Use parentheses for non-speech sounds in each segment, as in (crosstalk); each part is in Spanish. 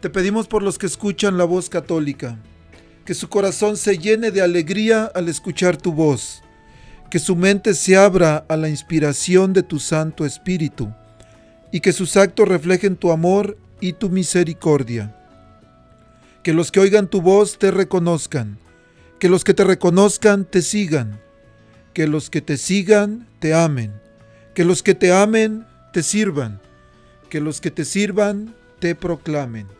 te pedimos por los que escuchan la voz católica, que su corazón se llene de alegría al escuchar tu voz, que su mente se abra a la inspiración de tu Santo Espíritu, y que sus actos reflejen tu amor y tu misericordia. Que los que oigan tu voz te reconozcan, que los que te reconozcan te sigan, que los que te sigan te amen, que los que te amen te sirvan, que los que te sirvan te proclamen.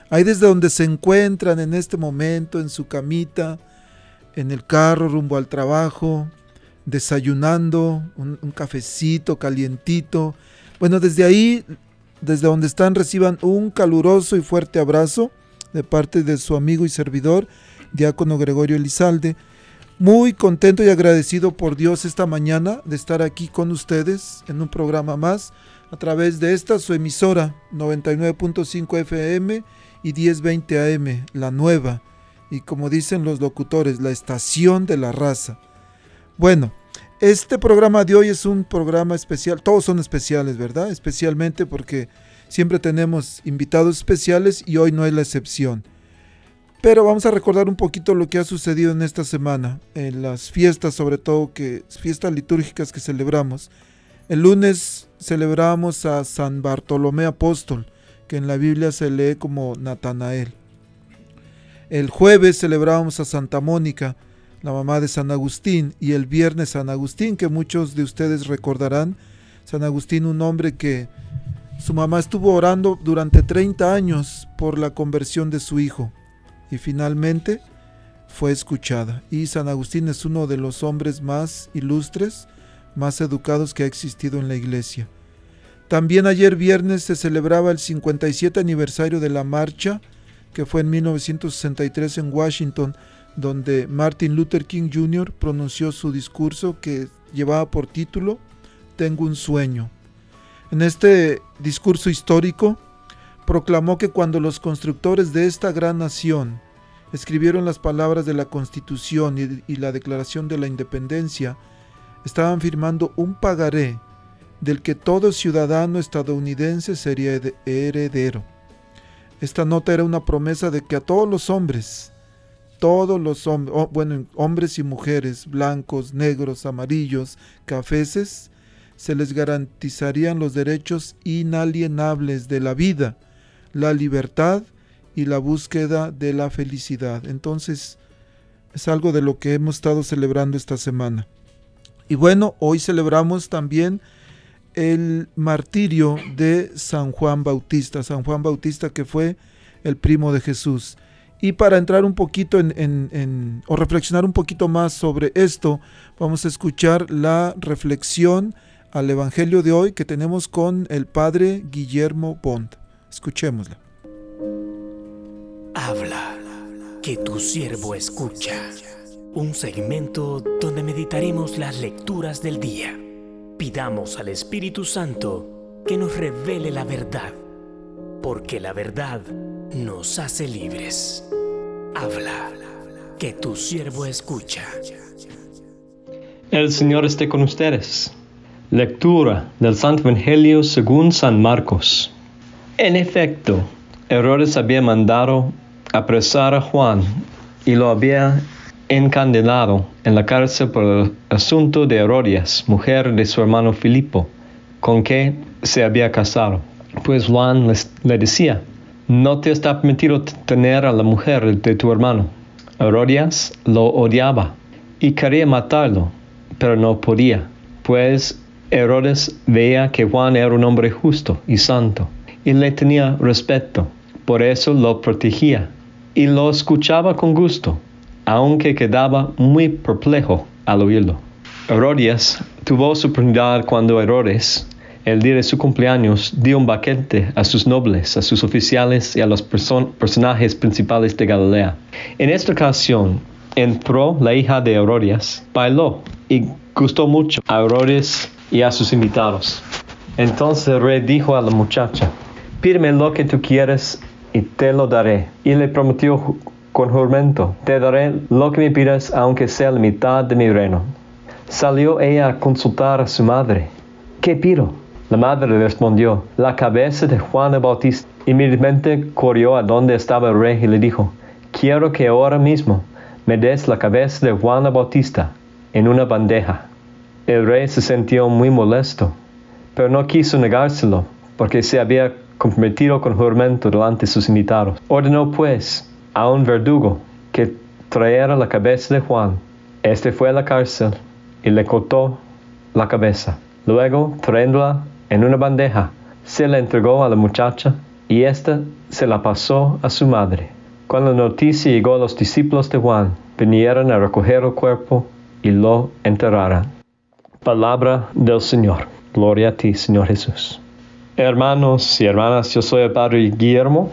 Ahí desde donde se encuentran en este momento, en su camita, en el carro rumbo al trabajo, desayunando, un, cafecito calientito. Bueno, desde ahí, desde donde están, reciban un caluroso y fuerte abrazo de parte de su amigo y servidor, diácono Gregorio Elizalde. Muy contento y agradecido por Dios esta mañana de estar aquí con ustedes en un programa más a través de esta su emisora 99.5 FM y 1020 AM, la nueva, y como dicen los locutores, la estación de la raza. Bueno, este programa de hoy es un programa especial, todos son especiales, ¿verdad? Especialmente porque siempre tenemos invitados especiales y hoy no es la excepción. Pero vamos a recordar un poquito lo que ha sucedido en esta semana, en las fiestas, sobre todo que fiestas litúrgicas que celebramos. El lunes celebramos a San Bartolomé Apóstol, que en la Biblia se lee como Natanael. El jueves celebrábamos a Santa Mónica, la mamá de San Agustín, y el viernes San Agustín, que muchos de ustedes recordarán. San Agustín, un hombre que su mamá estuvo orando durante 30 años por la conversión de su hijo y finalmente fue escuchada. Y San Agustín es uno de los hombres más ilustres, más educados que ha existido en la iglesia. También ayer viernes se celebraba el 57 aniversario de la marcha, que fue en 1963 en Washington, donde Martin Luther King Jr. pronunció su discurso que llevaba por título Tengo un sueño. En este discurso histórico proclamó que cuando los constructores de esta gran nación escribieron las palabras de la Constitución y, y la Declaración de la Independencia, estaban firmando un pagaré del que todo ciudadano estadounidense sería heredero. Esta nota era una promesa de que a todos los hombres, todos los hombres, bueno, hombres y mujeres, blancos, negros, amarillos, cafeses, se les garantizarían los derechos inalienables de la vida, la libertad y la búsqueda de la felicidad. Entonces, es algo de lo que hemos estado celebrando esta semana. Y bueno, hoy celebramos también el martirio de San Juan Bautista, San Juan Bautista que fue el primo de Jesús. Y para entrar un poquito en, o reflexionar un poquito más sobre esto, vamos a escuchar la reflexión al Evangelio de hoy que tenemos con el Padre Guillermo Bond. Escuchémosla. Habla, que tu siervo escucha. Un segmento donde meditaremos las lecturas del día. Pidamos al Espíritu Santo que nos revele la verdad, porque la verdad nos hace libres. Habla, que tu siervo escucha. El Señor esté con ustedes. Lectura del Santo Evangelio según San Marcos. En efecto, Herodes había mandado apresar a Juan y lo había encandelado en la cárcel por el asunto de Herodias, mujer de su hermano Filipo, con que se había casado. Pues Juan le decía, no te está permitido tener a la mujer de tu hermano. Herodias lo odiaba y quería matarlo, pero no podía, pues Herodes veía que Juan era un hombre justo y santo y le tenía respeto, por eso lo protegía y lo escuchaba con gusto, aunque quedaba muy perplejo al oírlo. Herodias tuvo su oportunidad cuando Herodes, el día de su cumpleaños, dio un banquete a sus nobles, a sus oficiales y a los personajes principales de Galilea. En esta ocasión, entró la hija de Herodias, bailó y gustó mucho a Herodes y a sus invitados. Entonces el rey dijo a la muchacha, pídeme lo que tú quieres y te lo daré. Y le prometió con juramento, te daré lo que me pidas aunque sea la mitad de mi reino. Salió ella a consultar a su madre. ¿Qué pido? La madre respondió, la cabeza de Juan el Bautista. Inmediatamente corrió a donde estaba el rey y le dijo, quiero que ahora mismo me des la cabeza de Juan el Bautista en una bandeja. El rey se sintió muy molesto, pero no quiso negárselo porque se había comprometido con juramento delante de sus invitados. Ordenó pues a un verdugo que trajera la cabeza de Juan. Este fue a la cárcel y le cortó la cabeza. Luego, trayéndola en una bandeja, se la entregó a la muchacha y ésta se la pasó a su madre. Cuando la noticia llegó a los discípulos de Juan, vinieron a recoger el cuerpo y lo enterraron. Palabra del Señor. Gloria a ti, Señor Jesús. Hermanos y hermanas, yo soy el Padre Guillermo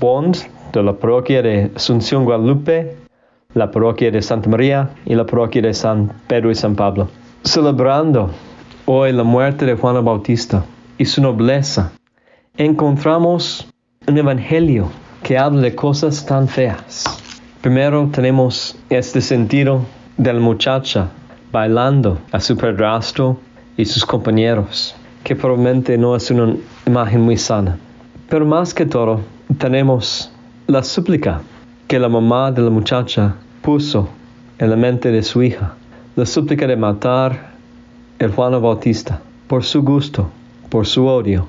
Bond de la parroquia de Asunción Guadalupe, la parroquia de Santa María y la parroquia de San Pedro y San Pablo. Celebrando hoy la muerte de Juan Bautista y su nobleza, encontramos un evangelio que habla de cosas tan feas. Primero tenemos este sentido de la muchacha bailando a su padrastro y sus compañeros que probablemente no es una imagen muy sana. Pero más que todo, tenemos la súplica que la mamá de la muchacha puso en la mente de su hija. La súplica de matar el Juan Bautista por su gusto, por su odio,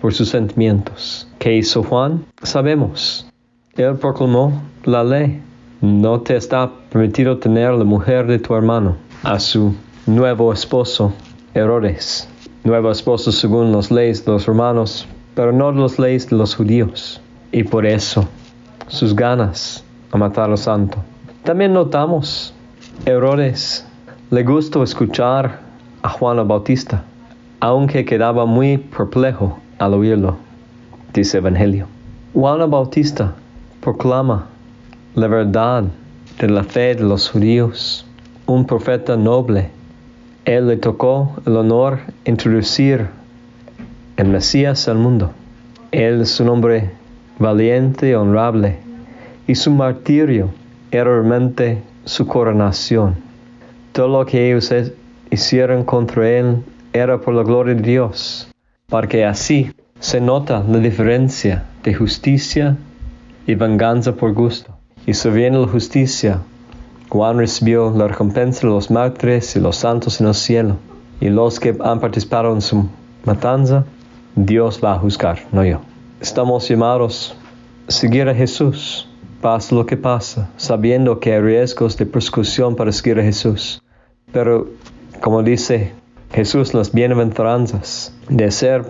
por sus sentimientos. ¿Qué hizo Juan? Sabemos. Él proclamó la ley. No te está permitido tener la mujer de tu hermano, a su nuevo esposo Herodes nuevo esposo según las leyes de los romanos, pero no las leyes de los judíos. Y por eso, sus ganas a matar al santo. También notamos, Herodes le gustó escuchar a Juan el Bautista, aunque quedaba muy perplejo al oírlo, dice Evangelio. Juan el Bautista proclama la verdad de la fe de los judíos, un profeta noble él le tocó el honor introducir el Mesías al mundo. Él es un hombre valiente y honrable, y su martirio era realmente su coronación. Todo lo que ellos hicieron contra él era por la gloria de Dios, porque así se nota la diferencia de justicia y venganza por gusto. Y si viene la justicia, Juan recibió la recompensa de los mártires y los santos en el cielo. Y los que han participado en su matanza, Dios va a juzgar, no yo. Estamos llamados a seguir a Jesús, pase lo que pasa, sabiendo que hay riesgos de persecución para seguir a Jesús. Pero, como dice Jesús, las bienaventuranzas de ser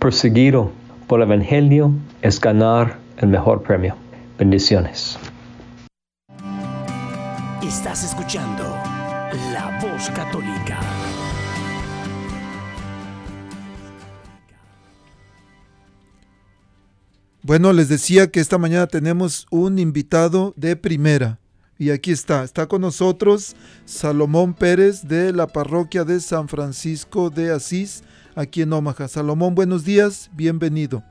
perseguido por el Evangelio es ganar el mejor premio. Bendiciones. Estás escuchando La Voz Católica. Bueno, les decía que esta mañana tenemos un invitado de primera. Y aquí está, está con nosotros Salomón Pérez de la parroquia de San Francisco de Asís, aquí en Omaha. Salomón, buenos días, bienvenido.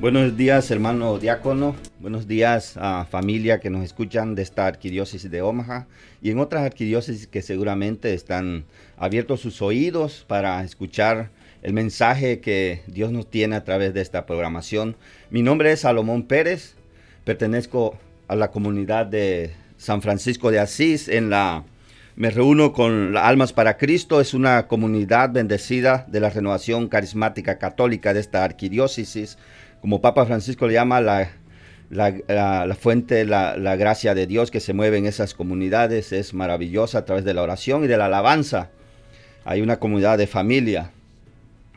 Buenos días, hermano diácono. Buenos días a familia que nos escuchan de esta arquidiócesis de Omaha y en otras arquidiócesis que seguramente están abiertos sus oídos para escuchar el mensaje que Dios nos tiene a través de esta programación. Mi nombre es Salomón Pérez, pertenezco a la comunidad de San Francisco de Asís en la me reúno con Almas para Cristo, es una comunidad bendecida de la renovación carismática católica de esta arquidiócesis como Papa Francisco le llama la, la, fuente, la, la, gracia de Dios que se mueve en esas comunidades es maravillosa a través de la oración y de la alabanza. Hay una comunidad de familia.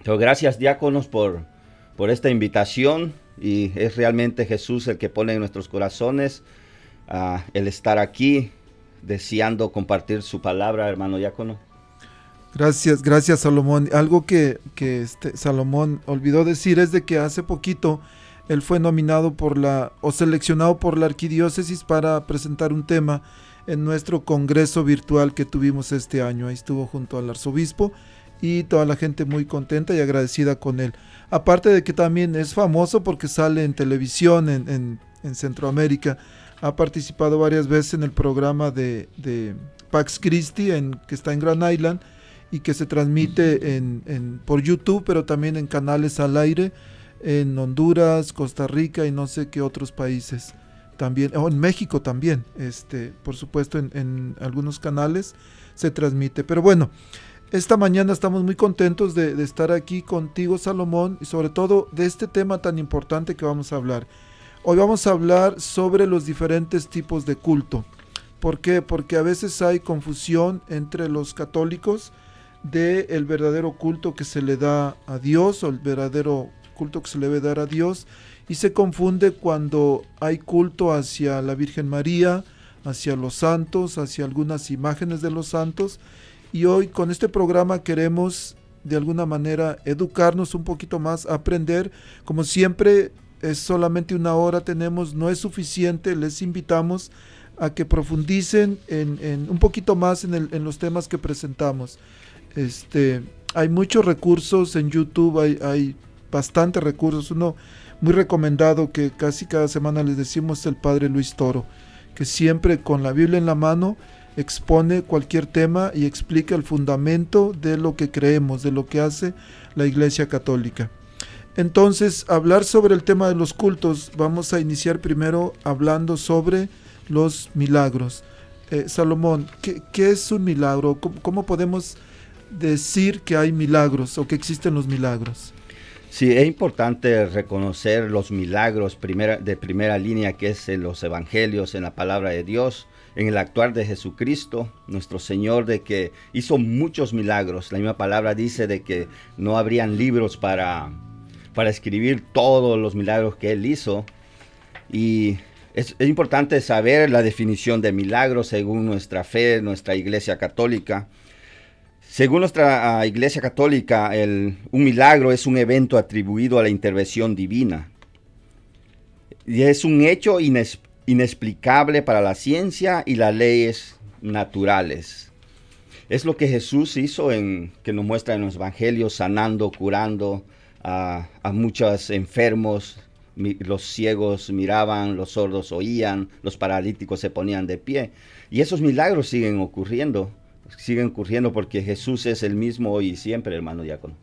Gracias diáconos por, por esta invitación y es realmente Jesús el que pone en nuestros corazones uh, el estar aquí deseando compartir su palabra, hermano diácono. Gracias, gracias Salomón. Algo que, que este Salomón olvidó decir es de que hace poquito él fue nominado por la o seleccionado por la arquidiócesis para presentar un tema en nuestro congreso virtual que tuvimos este año. Ahí estuvo junto al arzobispo y toda la gente muy contenta y agradecida con él. Aparte de que también es famoso porque sale en televisión en, en, Centroamérica. Ha participado varias veces en el programa de, de Pax Christi en, que está en Grand Island y que se transmite en, por YouTube, pero también en canales al aire en Honduras, Costa Rica y no sé qué otros países también, o en México también, este, por supuesto en, algunos canales se transmite. Pero bueno, esta mañana estamos muy contentos de, de, estar aquí contigo, Salomón, y sobre todo de este tema tan importante que vamos a hablar. Hoy vamos a hablar sobre los diferentes tipos de culto. ¿Por qué? Porque a veces hay confusión entre los católicos de el verdadero culto que se le da a Dios o el verdadero culto que se le debe dar a Dios y se confunde cuando hay culto hacia la Virgen María, hacia los santos, hacia algunas imágenes de los santos y hoy con este programa queremos de alguna manera educarnos un poquito más, aprender, como siempre es solamente una hora tenemos, no es suficiente, les invitamos a que profundicen en, un poquito más en, en los temas que presentamos. Este, hay muchos recursos en YouTube, hay, hay bastantes recursos. Uno muy recomendado que casi cada semana les decimos el Padre Luis Toro, que siempre con la Biblia en la mano expone cualquier tema y explica el fundamento de lo que creemos, de lo que hace la Iglesia Católica. Entonces, hablar sobre el tema de los cultos, vamos a iniciar primero hablando sobre los milagros. Eh, Salomón, ¿qué, es un milagro? cómo podemos decir que hay milagros o que existen los milagros. Sí, es importante reconocer los milagros de primera línea que es en los evangelios, en la palabra de Dios, en el actuar de Jesucristo, nuestro Señor, de que hizo muchos milagros. La misma palabra dice de que no habrían libros para, para escribir todos los milagros que Él hizo. Y es, importante saber la definición de milagros según nuestra fe, nuestra iglesia católica. Según nuestra ah, Iglesia Católica, un milagro es un evento atribuido a la intervención divina. Y es un hecho inexplicable para la ciencia y las leyes naturales. Es lo que Jesús hizo en que nos muestra en los evangelios, sanando, curando a, muchos enfermos. Los ciegos miraban, los sordos oían, los paralíticos se ponían de pie. Y esos milagros siguen ocurriendo siguen ocurriendo porque Jesús es el mismo hoy y siempre, hermano diácono.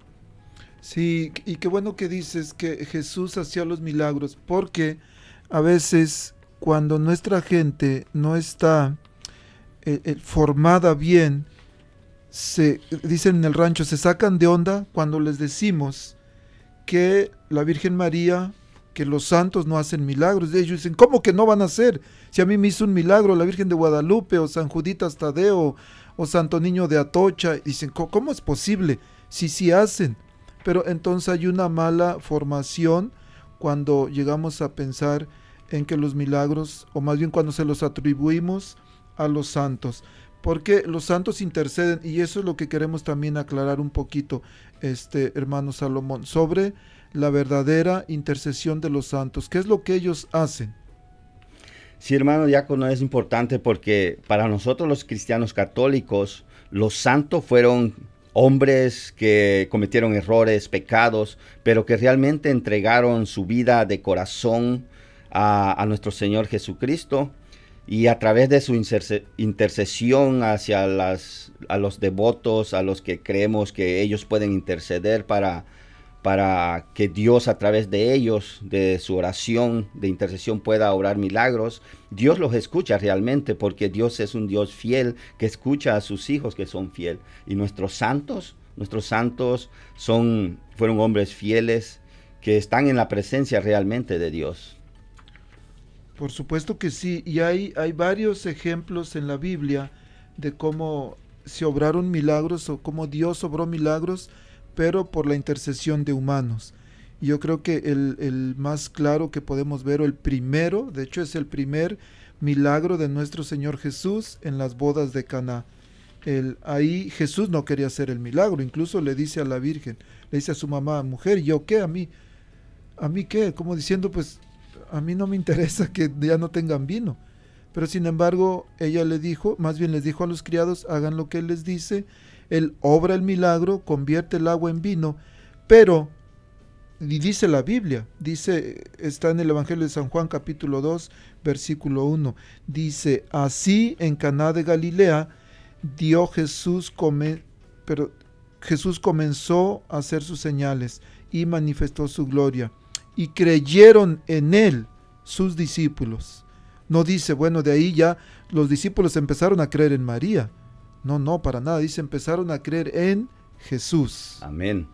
Sí, y qué bueno que dices que Jesús hacía los milagros, porque a veces cuando nuestra gente no está eh, eh, formada bien, se dicen en el rancho, se sacan de onda cuando les decimos que la Virgen María, que los santos no hacen milagros. Ellos dicen, ¿cómo que no van a hacer? Si a mí me hizo un milagro la Virgen de Guadalupe o San Juditas Tadeo o Santo Niño de Atocha. Dicen, ¿cómo es posible? Sí, sí hacen. Pero entonces hay una mala formación cuando llegamos a pensar en que los milagros, o más bien cuando se los atribuimos a los santos. Porque los santos interceden, y eso es lo que queremos también aclarar un poquito, este hermano Salomón, sobre la verdadera intercesión de los santos. ¿Qué es lo que ellos hacen? Sí, hermano diácono, es importante porque para nosotros los cristianos católicos, los santos fueron hombres que cometieron errores, pecados, pero que realmente entregaron su vida de corazón a, nuestro Señor Jesucristo y a través de su intercesión hacia las, a los devotos, a los que creemos que ellos pueden interceder para, para que Dios a través de ellos, de su oración, de intercesión pueda obrar milagros, Dios los escucha realmente porque Dios es un Dios fiel que escucha a sus hijos que son fieles. Y nuestros santos, nuestros santos son, fueron hombres fieles que están en la presencia realmente de Dios. Por supuesto que sí, y hay, hay varios ejemplos en la Biblia de cómo se obraron milagros o cómo Dios obró milagros, pero por la intercesión de humanos. Yo creo que el, más claro que podemos ver, o el primero, de hecho es el primer milagro de nuestro Señor Jesús en las bodas de Caná. El, ahí Jesús no quería hacer el milagro, incluso le dice a la Virgen, le dice a su mamá, mujer, ¿yo qué? ¿A mí? ¿A mí qué? Como diciendo, pues a mí no me interesa que ya no tengan vino. Pero sin embargo, ella le dijo, más bien les dijo a los criados, hagan lo que él les dice, él obra el milagro, convierte el agua en vino, pero, y dice la Biblia, dice, está en el Evangelio de San Juan capítulo 2, versículo 1, dice, así en Caná de Galilea dio Jesús, come, pero Jesús comenzó a hacer sus señales y manifestó su gloria y creyeron en él sus discípulos. No dice, bueno, de ahí ya los discípulos empezaron a creer en María. No, no, para nada. Dice, empezaron a creer en Jesús. Amén.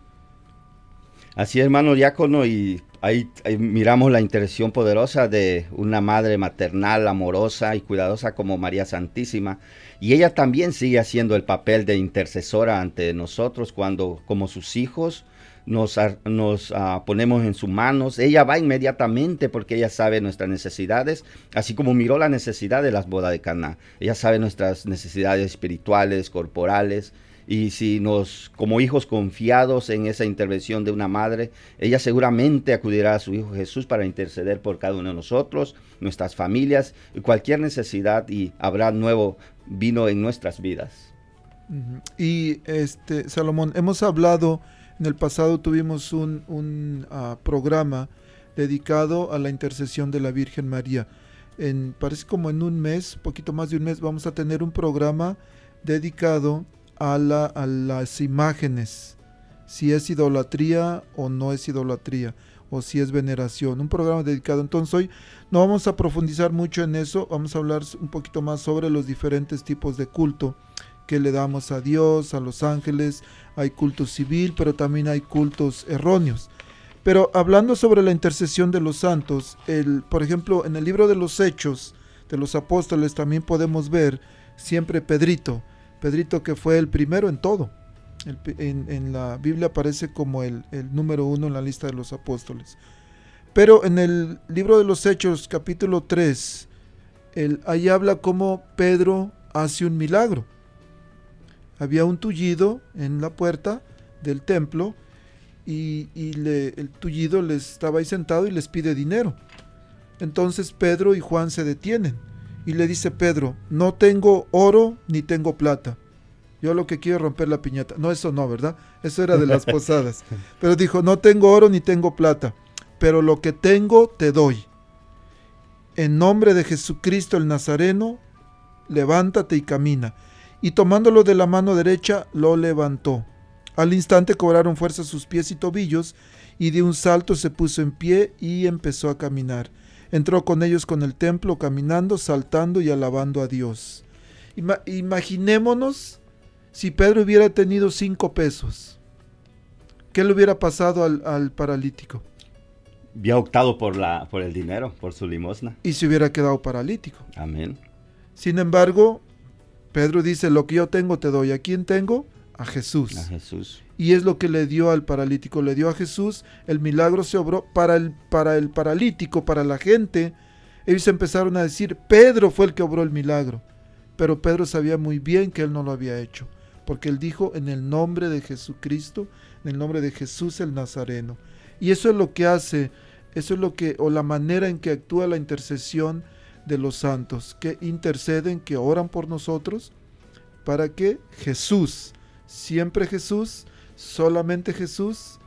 Así, hermano diácono, y ahí, miramos la intercesión poderosa de una madre maternal, amorosa y cuidadosa como María Santísima. Y ella también sigue haciendo el papel de intercesora ante nosotros cuando, como sus hijos, nos, nos ah, ponemos en sus manos. Ella va inmediatamente porque ella sabe nuestras necesidades, así como miró la necesidad de las bodas de Cana. Ella sabe nuestras necesidades espirituales, corporales. Y si nos, como hijos confiados en esa intervención de una madre, ella seguramente acudirá a su Hijo Jesús para interceder por cada uno de nosotros, nuestras familias cualquier necesidad y habrá nuevo vino en nuestras vidas. Y este, Salomón, hemos hablado en el pasado tuvimos un, ah, programa dedicado a la intercesión de la Virgen María. En, parece como en un mes, poquito más de un mes, vamos a tener un programa dedicado a, la, a las imágenes, si es idolatría o no es idolatría, o si es veneración. Un programa dedicado. Entonces hoy no vamos a profundizar mucho en eso, vamos a hablar un poquito más sobre los diferentes tipos de culto que le damos a Dios, a los ángeles, hay culto civil, pero también hay cultos erróneos. Pero hablando sobre la intercesión de los santos, el, por ejemplo, en el libro de los Hechos de los Apóstoles también podemos ver siempre Pedrito, Pedrito que fue el primero en todo. en, la Biblia aparece como el, número uno en la lista de los apóstoles. Pero en el libro de los Hechos, capítulo 3, el, ahí habla cómo Pedro hace un milagro había un tullido en la puerta del templo y, el tullido les estaba ahí sentado y les pide dinero. Entonces Pedro y Juan se detienen y le dice Pedro, no tengo oro ni tengo plata. Yo lo que quiero es romper la piñata. No, eso no, ¿verdad? Eso era de las (laughs) posadas. Pero dijo, no tengo oro ni tengo plata, pero lo que tengo te doy. En nombre de Jesucristo el Nazareno, levántate y camina y tomándolo de la mano derecha lo levantó. Al instante cobraron fuerza sus pies y tobillos, y de un salto se puso en pie y empezó a caminar. Entró con ellos con el templo, caminando, saltando y alabando a Dios. imaginémonos si Pedro hubiera tenido cinco pesos. ¿Qué le hubiera pasado al, al paralítico? Había optado por, la, por el dinero, por su limosna. Y se hubiera quedado paralítico. Amén. Sin embargo, Pedro dice, lo que yo tengo te doy. ¿A quién tengo? A Jesús. A Jesús. Y es lo que le dio al paralítico, le dio a Jesús, el milagro se obró para el, para el paralítico, para la gente. Ellos empezaron a decir, Pedro fue el que obró el milagro. Pero Pedro sabía muy bien que él no lo había hecho, porque él dijo en el nombre de Jesucristo, en el nombre de Jesús el Nazareno. Y eso es lo que hace, eso es lo que, o la manera en que actúa la intercesión de los santos que interceden, que oran por nosotros, para que Jesús siempre Jesús, solamente Jesús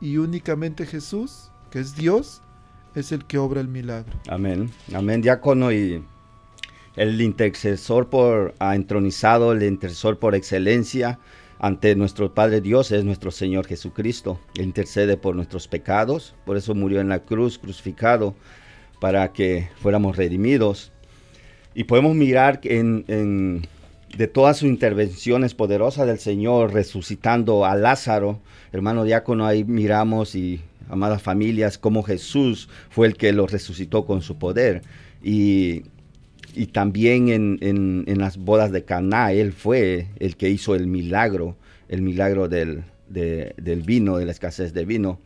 y únicamente Jesús, que es Dios, es el que obra el milagro. Amén. Amén, diácono. Y el intercesor por ha entronizado, el intercesor por excelencia ante nuestro Padre Dios es nuestro Señor Jesucristo. Intercede por nuestros pecados, por eso murió en la cruz, crucificado, para que fuéramos redimidos. Y podemos mirar en, de todas sus intervenciones poderosas del Señor, resucitando a Lázaro, hermano diácono, ahí miramos y amadas familias, cómo Jesús fue el que lo resucitó con su poder. Y y también en, las bodas de Caná, él fue el que hizo el milagro, el milagro del, vino, de la escasez de vino.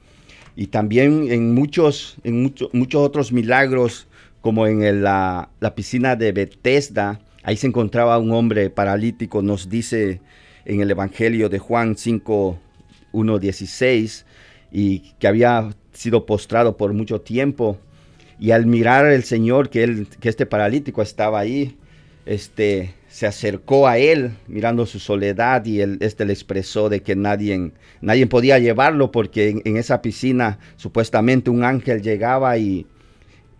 Y también en muchos, en muchos otros milagros, como en la, piscina de Bethesda, ahí se encontraba un hombre paralítico, nos dice en el Evangelio de Juan 5, 1, 16, y que había sido postrado por mucho tiempo. Y al mirar el Señor que, él, que este paralítico estaba ahí, este, se acercó a él mirando su soledad y él, este le expresó de que nadie, nadie podía llevarlo porque en, esa piscina supuestamente un ángel llegaba y,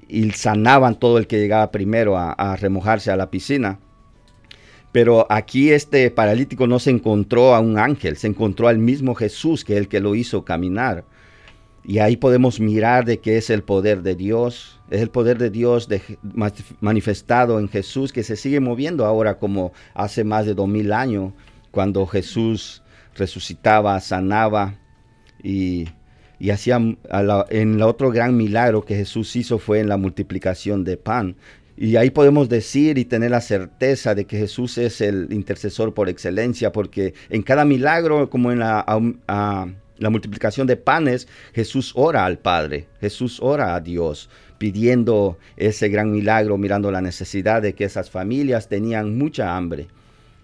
y, sanaban todo el que llegaba primero a, a remojarse a la piscina. Pero aquí este paralítico no se encontró a un ángel, se encontró al mismo Jesús que el que lo hizo caminar. Y ahí podemos mirar de qué es el poder de Dios. Es el poder de Dios manifestado en Jesús que se sigue moviendo ahora como hace más de dos mil años, cuando Jesús resucitaba, sanaba y, y hacía en el otro gran milagro que Jesús hizo fue en la multiplicación de pan. Y ahí podemos decir y tener la certeza de que Jesús es el intercesor por excelencia, porque en cada milagro, como en la la multiplicación de panes, Jesús ora al Padre, Jesús ora a Dios, pidiendo ese gran milagro, mirando la necesidad de que esas familias tenían mucha hambre.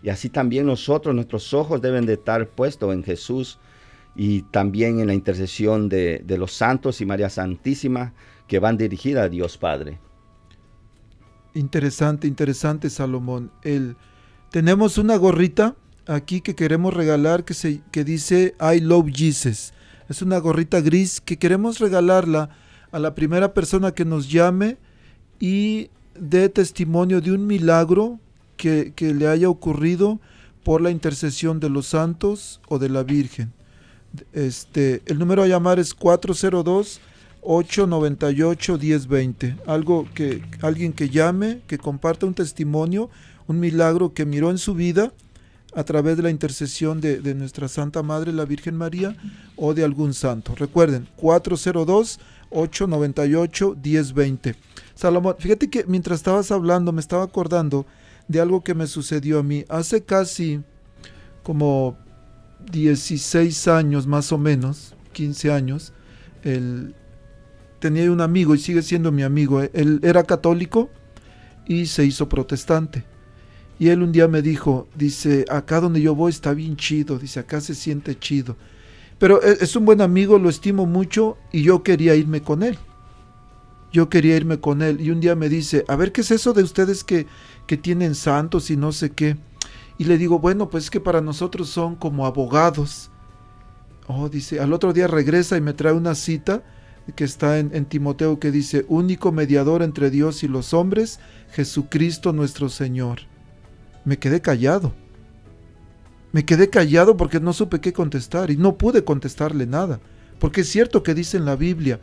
Y así también nosotros, nuestros ojos deben de estar puestos en Jesús y también en la intercesión de, los santos y María Santísima que van dirigidas a Dios Padre. Interesante, interesante Salomón. El, tenemos una gorrita aquí que queremos regalar que, se, que dice I love Jesus. Es una gorrita gris que queremos regalarla a la primera persona que nos llame y dé testimonio de un milagro que, que le haya ocurrido por la intercesión de los santos o de la Virgen. Este, el número a llamar es 402 898 1020. Algo que alguien que llame, que comparta un testimonio, un milagro que miró en su vida a través de la intercesión de, nuestra Santa Madre, la Virgen María, o de algún santo. Recuerden, 402-898-1020. Salomón, fíjate que mientras estabas hablando me estaba acordando de algo que me sucedió a mí hace casi como 16 años más o menos, 15 años. tenía un amigo y sigue siendo mi amigo. Él era católico y se hizo protestante. Y él un día me dijo, dice, acá donde yo voy está bien chido, dice, acá se siente chido. Pero e, es un buen amigo, lo estimo mucho y yo quería irme con él. Yo quería irme con él. Y un día me dice, a ver, ¿qué es eso de ustedes que, que tienen santos y no sé qué? Y le digo, bueno, pues es que para nosotros son como abogados. Oh, dice, al otro día regresa y me trae una cita que está en, en, Timoteo que dice, único mediador entre Dios y los hombres, Jesucristo nuestro Señor me quedé callado. Me quedé callado porque no supe qué contestar y no pude contestarle nada. Porque es cierto que dice en la Biblia.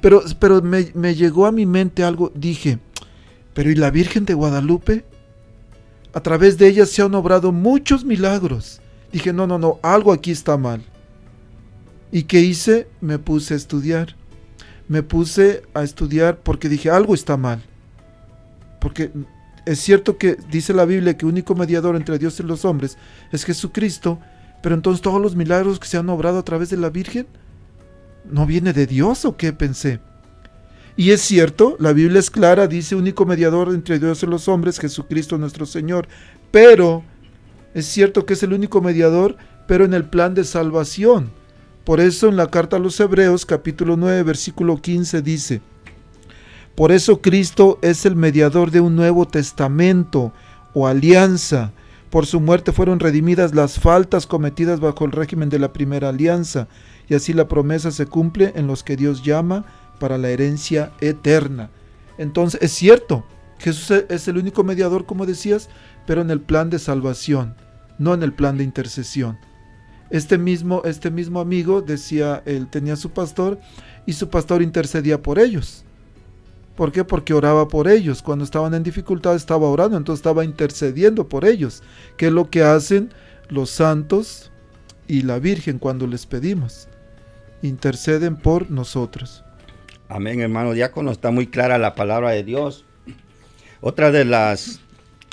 Pero, pero me, me llegó a mi mente algo, dije, pero ¿y la Virgen de Guadalupe? A través de ella se han obrado muchos milagros. Dije, no, no, no, algo aquí está mal. ¿Y qué hice? Me puse a estudiar. Me puse a estudiar porque dije, algo está mal. Porque es cierto que dice la Biblia que único mediador entre Dios y los hombres es Jesucristo, pero entonces todos los milagros que se han obrado a través de la Virgen, ¿no viene de Dios o qué pensé? Y es cierto, la Biblia es clara, dice único mediador entre Dios y los hombres, Jesucristo nuestro Señor, pero es cierto que es el único mediador, pero en el plan de salvación. Por eso en la carta a los Hebreos capítulo 9 versículo 15 dice, por eso Cristo es el mediador de un nuevo testamento o alianza, Por su muerte fueron redimidas las faltas cometidas bajo el régimen de la primera alianza, y así la promesa se cumple en los que Dios llama para la herencia eterna. Entonces, es cierto, Jesús es el único mediador, como decías, pero en el plan de salvación, no en el plan de intercesión. Este mismo, este mismo amigo decía, él tenía su pastor y su pastor intercedía por ellos. ¿Por qué? Porque oraba por ellos. Cuando estaban en dificultad estaba orando, entonces estaba intercediendo por ellos, que es lo que hacen los santos y la Virgen cuando les pedimos. Interceden por nosotros. Amén, hermano diácono, está muy clara la palabra de Dios. Otra de las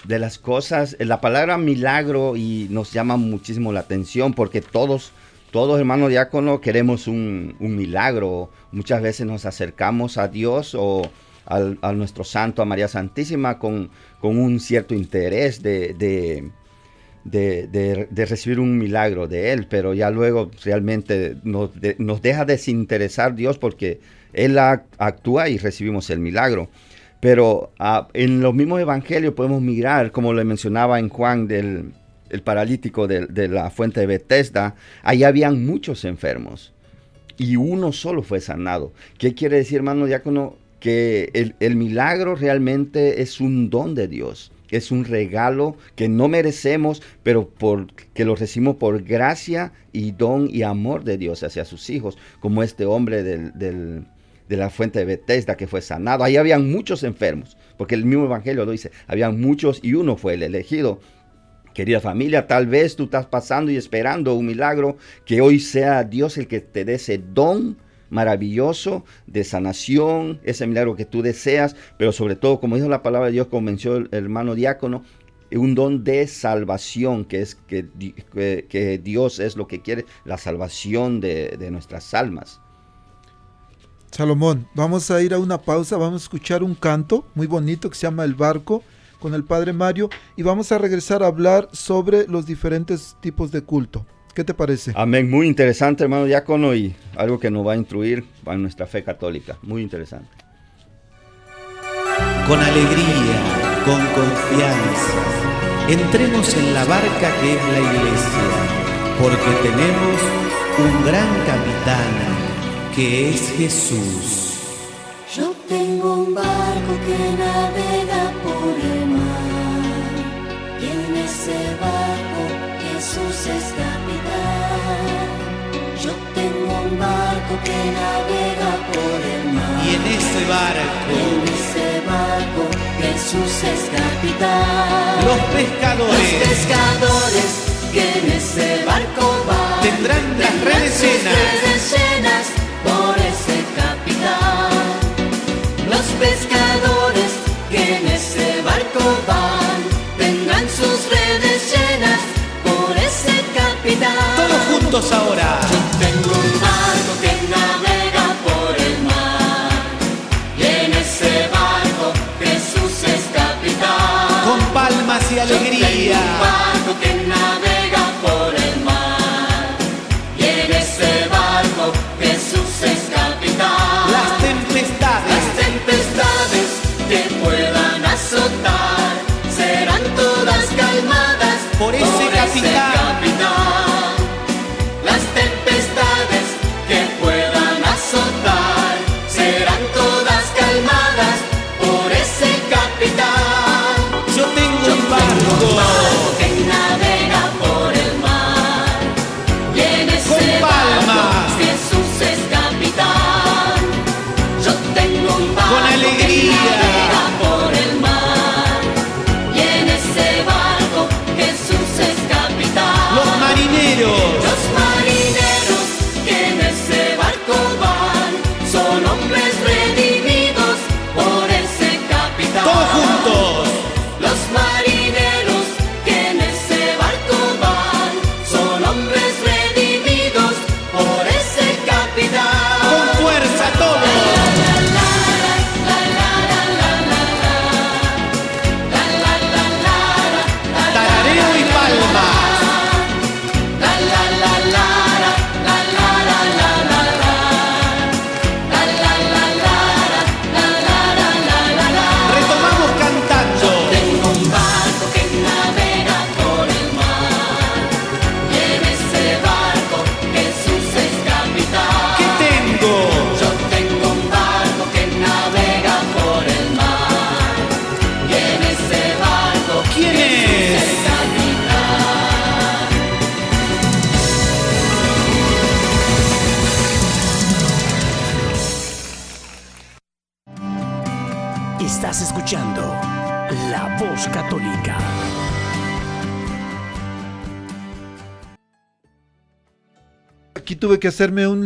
de las cosas, la palabra milagro y nos llama muchísimo la atención porque todos, todos hermanos diácono queremos un, milagro. Muchas veces nos acercamos a Dios o a nuestro santo, a María Santísima, con, con un cierto interés de, de, recibir un milagro de Él, pero ya luego realmente nos, nos deja desinteresar Dios porque Él actúa y recibimos el milagro. Pero en los mismos evangelios podemos mirar, como le mencionaba en Juan del el paralítico de, la fuente de Bethesda, ahí habían muchos enfermos y uno solo fue sanado. ¿Qué quiere decir, hermano diácono? Que el, el milagro realmente es un don de Dios es un regalo que no merecemos, pero que lo recibimos por gracia y don y amor de Dios hacia sus hijos, como este hombre del, de la fuente de Bethesda que fue sanado. Ahí habían muchos enfermos, porque el mismo Evangelio lo dice, habían muchos y uno fue el elegido. Querida familia, tal vez tú estás pasando y esperando un milagro, que hoy sea Dios el que te dé ese don maravilloso de sanación, ese milagro que tú deseas, pero sobre todo, como dijo la palabra de Dios, como mencionó el hermano diácono, un don de salvación, que es que, que, Dios es lo que quiere, la salvación de, de nuestras almas. Salomón, vamos a ir a una pausa, vamos a escuchar un canto muy bonito que se llama El Barco con el Padre Mario y vamos a regresar a hablar sobre los diferentes tipos de culto. ¿Qué te parece? Amén, muy interesante hermano diácono y algo que nos va a instruir en nuestra fe católica, muy interesante. Con alegría, con confianza, entremos en la barca que es la iglesia, porque tenemos un gran capitán que es Jesús. Yo tengo un barco que navega por el mar y en ese barco barco que navega por el mar y en ese barco, en ese barco Jesús es capitán. Los pescadores, los pescadores que en ese barco van tendrán las redes llenas por ese capitán. Los pescadores que en ese barco van tendrán sus redes llenas por ese capitán. Todos juntos ahora. Yo tengo un barco que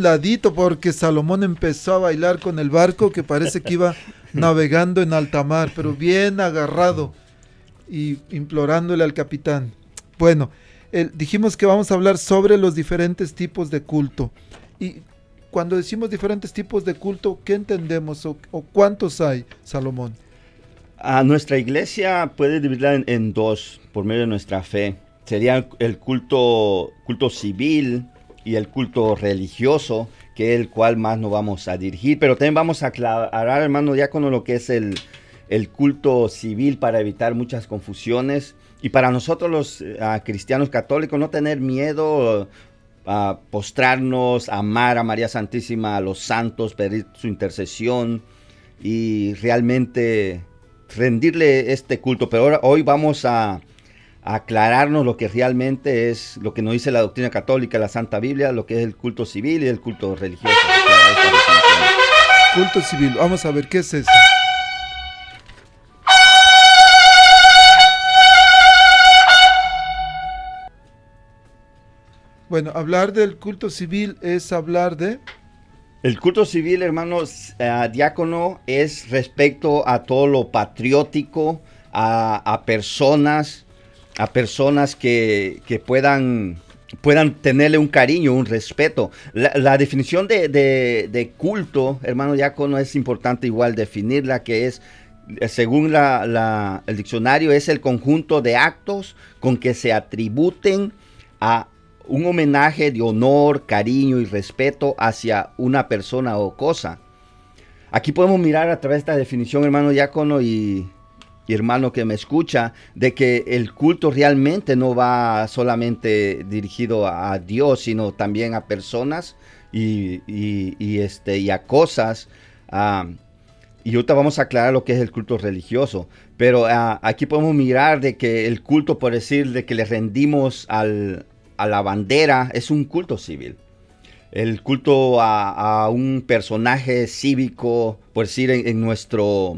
ladito porque Salomón empezó a bailar con el barco que parece que iba (laughs) navegando en alta mar, pero bien agarrado y implorándole al capitán. Bueno, el- dijimos que vamos a hablar sobre los diferentes tipos de culto. Y cuando decimos diferentes tipos de culto, ¿qué entendemos o, o cuántos hay, Salomón? A nuestra iglesia puede dividirla en, en dos por medio de nuestra fe. Sería el culto, culto civil y el culto religioso, que es el cual más nos vamos a dirigir. Pero también vamos a aclarar, hermano diácono, lo que es el, el culto civil para evitar muchas confusiones. Y para nosotros los ah, cristianos católicos no tener miedo a postrarnos, amar a María Santísima, a los santos, pedir su intercesión y realmente rendirle este culto. Pero ahora, hoy vamos a aclararnos lo que realmente es lo que nos dice la doctrina católica, la Santa Biblia, lo que es el culto civil y el culto religioso. Culto civil. Vamos a ver qué es eso. Bueno, hablar del culto civil es hablar de... El culto civil, hermanos, eh, diácono, es respecto a todo lo patriótico, a, a personas, a personas que, que puedan, puedan tenerle un cariño, un respeto. La, definición de, de- culto, hermano diácono, es importante igual definirla, que es, eh, según la- el diccionario, es el conjunto de actos con que se atributen a un homenaje de honor, cariño y respeto hacia una persona o cosa. Aquí podemos mirar a través de esta definición, hermano diácono y, hermano que me escucha, de que el culto realmente no va solamente dirigido a, Dios, sino también a personas y, y- y, este, y a cosas. ah, y ahorita vamos a aclarar lo que es el culto religioso. Pero ah, aquí podemos mirar de que el culto, por decir, de que le rendimos al- a la bandera, es un culto civil. El culto a, un personaje cívico, por decir, en nuestro,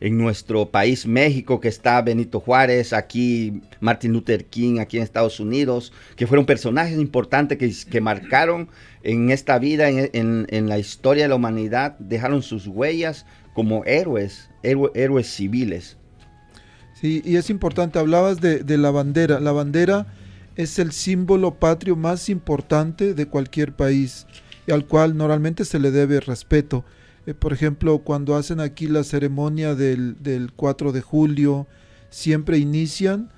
en nuestro país, México, que está Benito Juárez, aquí Martin Luther King, aquí en Estados Unidos, que fueron personajes importantes que, que marcaron en esta vida, en, en- la historia de la humanidad, dejaron sus huellas como héroes, héroe- héroes civiles. Sí, y es importante, hablabas de la bandera. La bandera es el símbolo patrio más importante de cualquier país y al cual normalmente se le debe respeto. Eh, por ejemplo, cuando hacen aquí la ceremonia del, del 4 de julio, siempre inician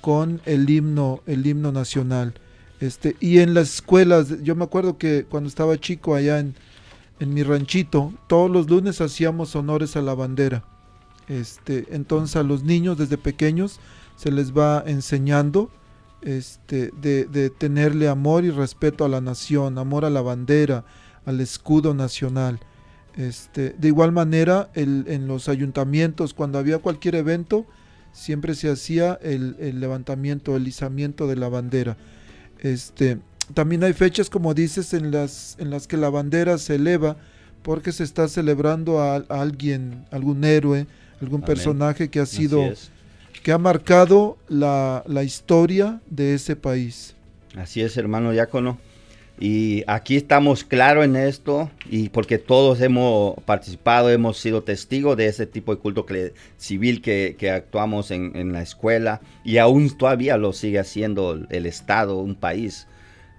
con el himno, el himno nacional. Este, y en las escuelas, yo me acuerdo que cuando estaba chico allá en, en mi ranchito, todos los lunes hacíamos honores a la bandera. Este, entonces a los niños desde pequeños se les va enseñando este, de, de tenerle amor y respeto a la nación, amor a la bandera, al escudo nacional. Este, de igual manera, el- en los ayuntamientos, cuando había cualquier evento, siempre se hacía el, el levantamiento, el izamiento de la bandera. Este, también hay fechas, como dices, en las, en las que la bandera se eleva porque se está celebrando a, a alguien, algún héroe, algún Amén. personaje que ha sido, que ha marcado la, la historia de ese país. Así es, hermano diácono. Y aquí estamos claros en esto, y porque todos hemos participado, hemos sido testigos de ese tipo de culto civil que, actuamos en, la escuela, y aún todavía lo sigue haciendo el, Estado, un país,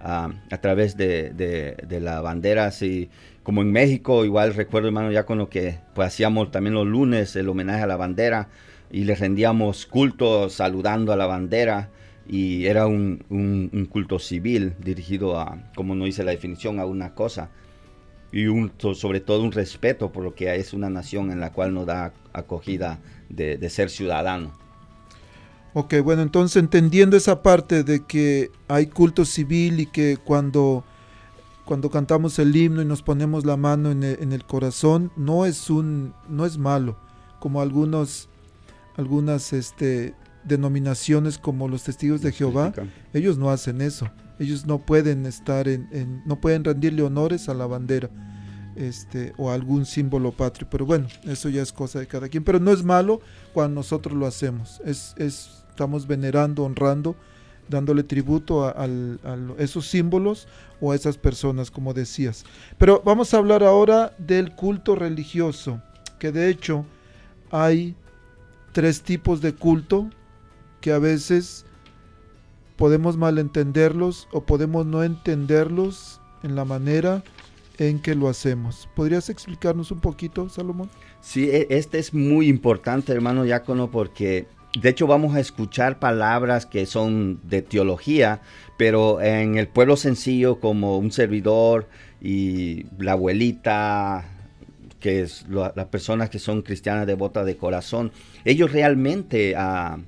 ah, a través de, de- de la bandera. Así como en México, igual recuerdo, hermano diácono, que pues hacíamos también los lunes el homenaje a la bandera, y le rendíamos culto saludando a la bandera y era un, un- culto civil dirigido a, como no dice la definición, a una cosa y un, so- sobre todo un respeto por lo que es una nación en la cual nos da acogida de, de ser ciudadano. Ok, bueno, entonces entendiendo esa parte de que hay culto civil y que cuando, cuando cantamos el himno y nos ponemos la mano en el, en el corazón, no es un, no es malo, como algunos, algunas este, denominaciones como los testigos de Jehová, ellos no hacen eso. Ellos no pueden estar en, en- no pueden rendirle honores a la bandera. este, o algún símbolo patrio. Pero bueno, eso ya es cosa de cada quien. Pero no es malo cuando nosotros lo hacemos. Es, es estamos venerando, honrando, dándole tributo a, a esos símbolos o a esas personas, como decías. Pero vamos a hablar ahora del culto religioso, que de hecho hay tres tipos de culto que a veces podemos malentenderlos o podemos no entenderlos en la manera en que lo hacemos. ¿Podrías explicarnos un poquito, Salomón? Sí, e- este es muy importante, hermano Diácono, porque de hecho vamos a escuchar palabras que son de teología, pero en el pueblo sencillo como un servidor y la abuelita, que es las personas que son cristianas devotas de corazón, ellos realmente ah,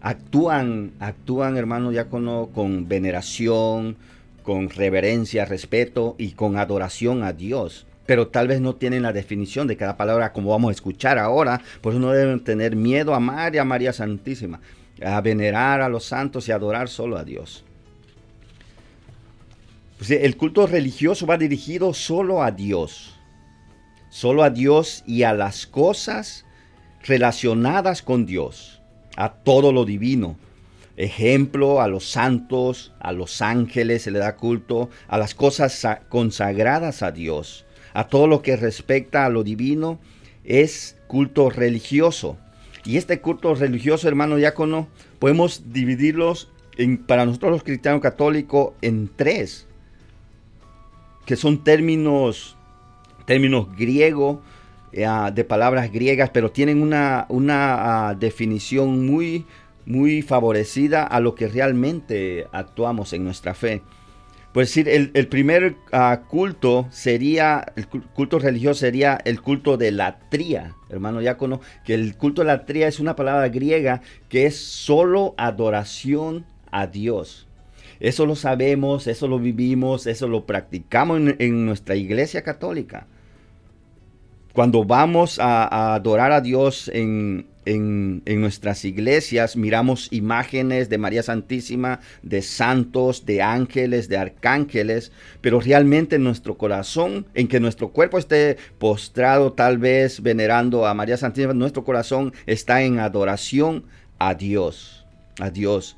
actúan, actúan, hermano Diácono, con veneración, con reverencia, respeto y con adoración a Dios. Pero tal vez no tienen la definición de cada palabra como vamos a escuchar ahora. Por eso no deben tener miedo a amar a María Santísima, a venerar a los santos y adorar solo a Dios. Pues, el culto religioso va dirigido solo a Dios. Solo a Dios y a las cosas relacionadas con Dios. A todo lo divino ejemplo, a los santos, a los ángeles se le da culto, a las cosas sa- consagradas a Dios, a todo lo que respecta a lo divino, es culto religioso. Y este culto religioso, hermano diácono, podemos dividirlos en- para nosotros los cristianos católicos en tres, que son términos, términos griegos, eh, ah, de palabras griegas, pero tienen una, una ah, definición muy, muy favorecida a lo que realmente actuamos en nuestra fe. Por el, el primer ah, culto sería, el cul- culto religioso sería el culto de latría, hermano diácono, que el culto de latría es una palabra griega que es solo adoración a Dios. Eso lo sabemos, eso lo vivimos, eso lo practicamos en, en nuestra iglesia católica. Cuando vamos a, adorar a Dios en, en- nuestras iglesias, miramos imágenes de María Santísima, de santos, de ángeles, de arcángeles, pero realmente en nuestro corazón, en que nuestro cuerpo esté postrado tal vez venerando a María Santísima, nuestro corazón está en adoración a Dios, a Dios.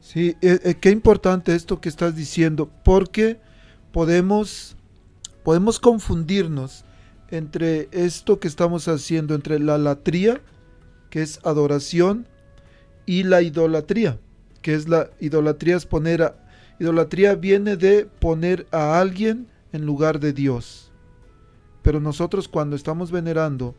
Sí, eh, eh, qué importante esto que estás diciendo, porque podemos, podemos confundirnos entre esto que estamos haciendo, entre la latría, que es adoración, y la idolatría, que es la idolatría es poner a, idolatría viene de poner a alguien en lugar de Dios. Pero nosotros cuando estamos venerando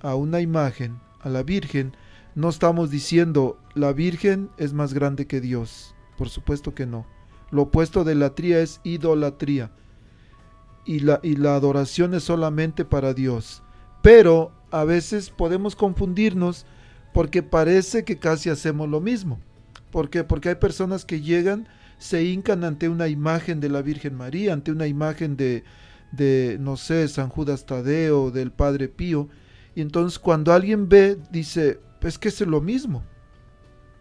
a una imagen, a la Virgen, no estamos diciendo la Virgen es más grande que Dios. Por supuesto que no. Lo opuesto de latría es idolatría. Y la, y la adoración es solamente para Dios. Pero a veces podemos confundirnos porque parece que casi hacemos lo mismo. ¿Por qué? Porque hay personas que llegan, se hincan ante una imagen de la Virgen María, ante una imagen de, de no sé, San Judas Tadeo, del Padre Pío. Y entonces cuando alguien ve, dice, es que es lo mismo.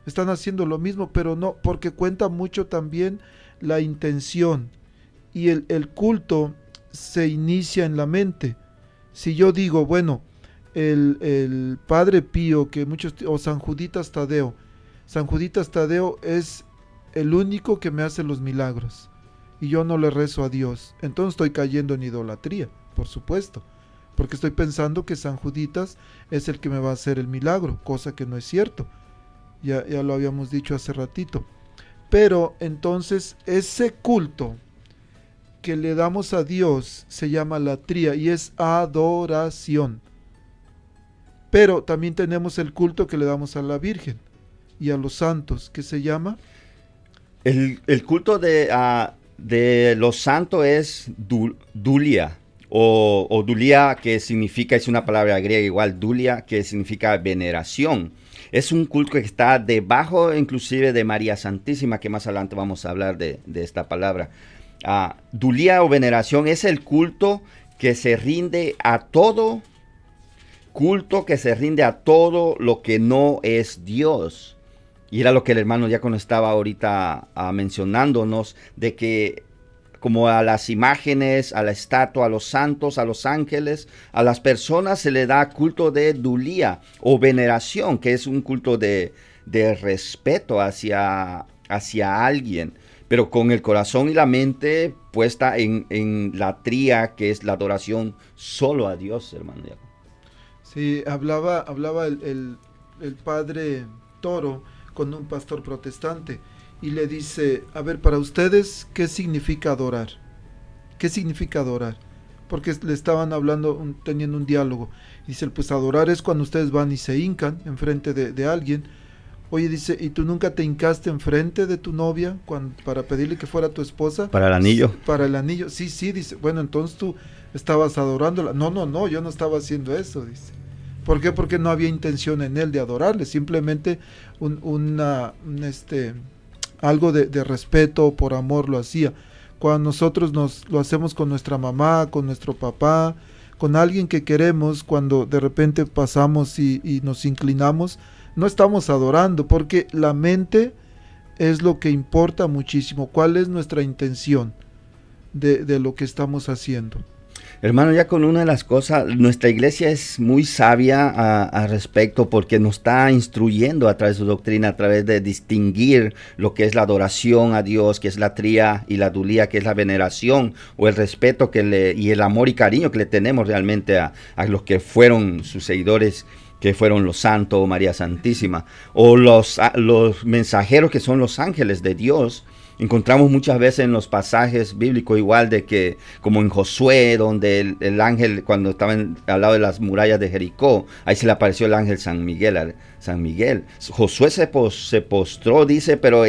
Están haciendo lo mismo, pero no, porque cuenta mucho también la intención. Y el, el culto se inicia en la mente. Si yo digo, bueno, el, el Padre Pío, que muchos, o San Juditas Tadeo, San Juditas Tadeo es el único que me hace los milagros. Y yo no le rezo a Dios. Entonces estoy cayendo en idolatría, por supuesto. Porque estoy pensando que San Juditas es el que me va a hacer el milagro, cosa que no es cierto. Ya, ya lo habíamos dicho hace ratito. Pero entonces ese culto que le damos a Dios se llama latría y es adoración. Pero también tenemos el culto que le damos a la Virgen y a los santos, que se llama El, el culto de, ah, de los santos es du- dulia, o, o dulia que significa, es una palabra griega igual, dulia que significa veneración. Es un culto que está debajo inclusive de María Santísima, que más adelante vamos a hablar de, de esta palabra. Ah, dulia o veneración es el culto que se rinde a todo, culto que se rinde a todo lo que no es Dios. Y era lo que el hermano diácono estaba ahorita ah, mencionándonos, de que como a las imágenes, a la estatua, a los santos, a los ángeles, a las personas se le da culto de dulía o veneración, que es un culto de, de respeto hacia, hacia alguien, pero con el corazón y la mente puesta en, en la tría que es la adoración solo a Dios, hermano. Sí, hablaba, hablaba el, el, padre Toro con un pastor protestante y le dice, a ver, para ustedes, ¿qué significa adorar? ¿Qué significa adorar? Porque le estaban hablando, teniendo un diálogo. Dice, pues adorar es cuando ustedes van y se hincan enfrente de, de alguien. Oye, dice, ¿y tú nunca te hincaste enfrente de tu novia para pedirle que fuera tu esposa? Para el anillo. Para el anillo. Sí, sí, dice. Bueno, entonces tú estabas adorándola. No, no, no, yo no estaba haciendo eso, dice. ¿Por qué? Porque no había intención en él de adorarle, simplemente un, una, un, este, algo de, de respeto, por amor lo hacía. Cuando nosotros nos lo hacemos con nuestra mamá, con nuestro papá, con alguien que queremos, cuando de repente pasamos y, y nos inclinamos, no estamos adorando, porque la mente es lo que importa muchísimo. ¿Cuál es nuestra intención de, de lo que estamos haciendo? Hermano, ya con una de las cosas, nuestra iglesia es muy sabia a, a respecto porque nos está instruyendo a través de su doctrina, a través de distinguir lo que es la adoración a Dios, que es la tría y la dulía, que es la veneración o el respeto que le, y el amor y cariño que le tenemos realmente a, a los que fueron sus seguidores que fueron los santos o María Santísima, o los, los mensajeros que son los ángeles de Dios, Encontramos muchas veces en los pasajes bíblicos igual de que, como en Josué, donde el, el ángel, cuando estaba al lado de las murallas de Jericó, ahí se le apareció el ángel San Miguel. San Miguel. Josué se, se postró, dice, pero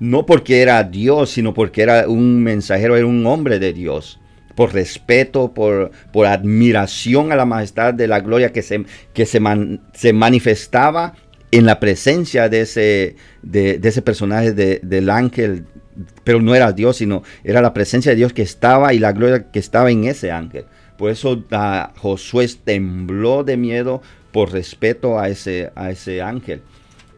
no porque era Dios, sino porque era un mensajero, era un hombre de Dios. Por respeto, por, por admiración a la majestad de la gloria que se, que se, man- se manifestaba en la presencia de ese, de, de ese personaje de- del ángel, pero no era Dios, sino era la presencia de Dios que estaba y la gloria que estaba en ese ángel. Por eso Josué tembló de miedo por respeto a ese, a ese ángel.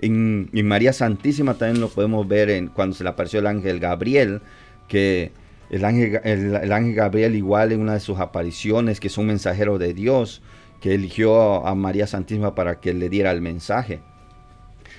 En María Santísima también lo podemos ver en, cuando se le apareció el ángel Gabriel, que el ángel, el, el ángel Gabriel igual en una de sus apariciones, que es un mensajero de Dios, que eligió a María Santísima para que le diera el mensaje.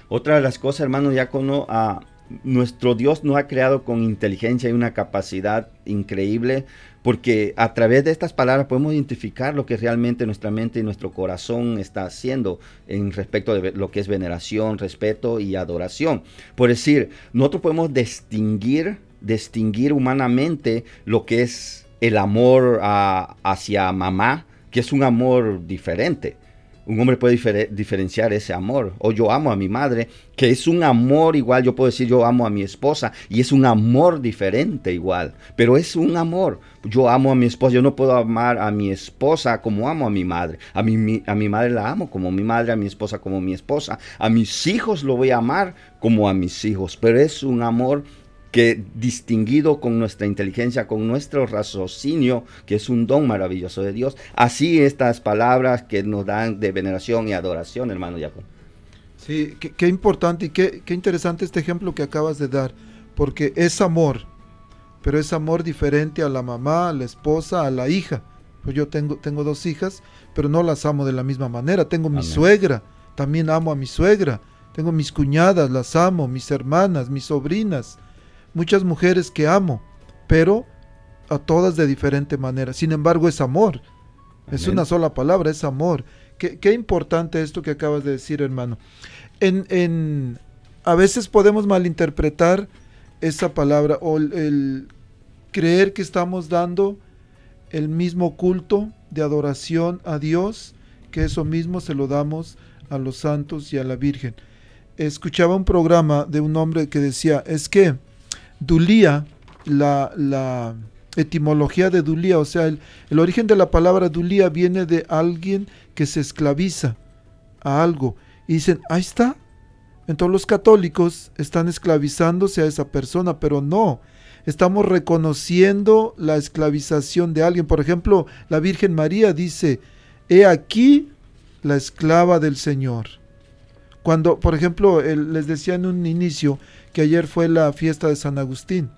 Otra de las cosas, hermano diácono, a nuestro Dios nos ha creado con inteligencia y una capacidad increíble, porque a través de estas palabras podemos identificar lo que realmente nuestra mente y nuestro corazón está haciendo en respecto de lo que es veneración, respeto y adoración. Por decir, nosotros podemos distinguir, distinguir humanamente lo que es el amor hacia mamá, que es un amor diferente. Un hombre puede difere- diferenciar ese amor. O yo amo a mi madre, que es un amor igual. Yo puedo decir yo amo a mi esposa y es un amor diferente igual. Pero es un amor. Yo amo a mi esposa. Yo no puedo amar a mi esposa como amo a mi madre. A mi, mi- a mi madre la amo como mi madre, a mi esposa como mi esposa. A mis hijos lo voy a amar como a mis hijos. Pero es un amor que distinguido con nuestra inteligencia, con nuestro raciocinio, que es un don maravilloso de Dios. Así estas palabras que nos dan de veneración y adoración, hermano Jacob. Sí, qué, qué importante y qué, qué interesante este ejemplo que acabas de dar, porque es amor, pero es amor diferente a la mamá, a la esposa, a la hija. Pues yo tengo, tengo dos hijas, pero no las amo de la misma manera. Tengo mi Amén. suegra, también amo a mi suegra. Tengo mis cuñadas, las amo, mis hermanas, mis sobrinas, muchas mujeres que amo, pero a todas de diferente manera. Sin embargo, es amor. Es una sola palabra, es amor. Qué, qué importante esto que acabas de decir, hermano. En, en- a veces podemos malinterpretar esa palabra o el, el creer que estamos dando el mismo culto de adoración a Dios, que eso mismo se lo damos a los santos y a la Virgen. Escuchaba un programa de un hombre que decía, es que Dulía, la, la etimología de Dulía, o sea, el, el origen de la palabra Dulía viene de alguien que se esclaviza a algo. Y dicen, ahí está. Entonces los católicos están esclavizándose a esa persona, pero no. Estamos reconociendo la esclavización de alguien. Por ejemplo, la Virgen María dice, he aquí la esclava del Señor. Cuando, por ejemplo, el- les decía en un inicio que ayer fue la fiesta de San Agustín.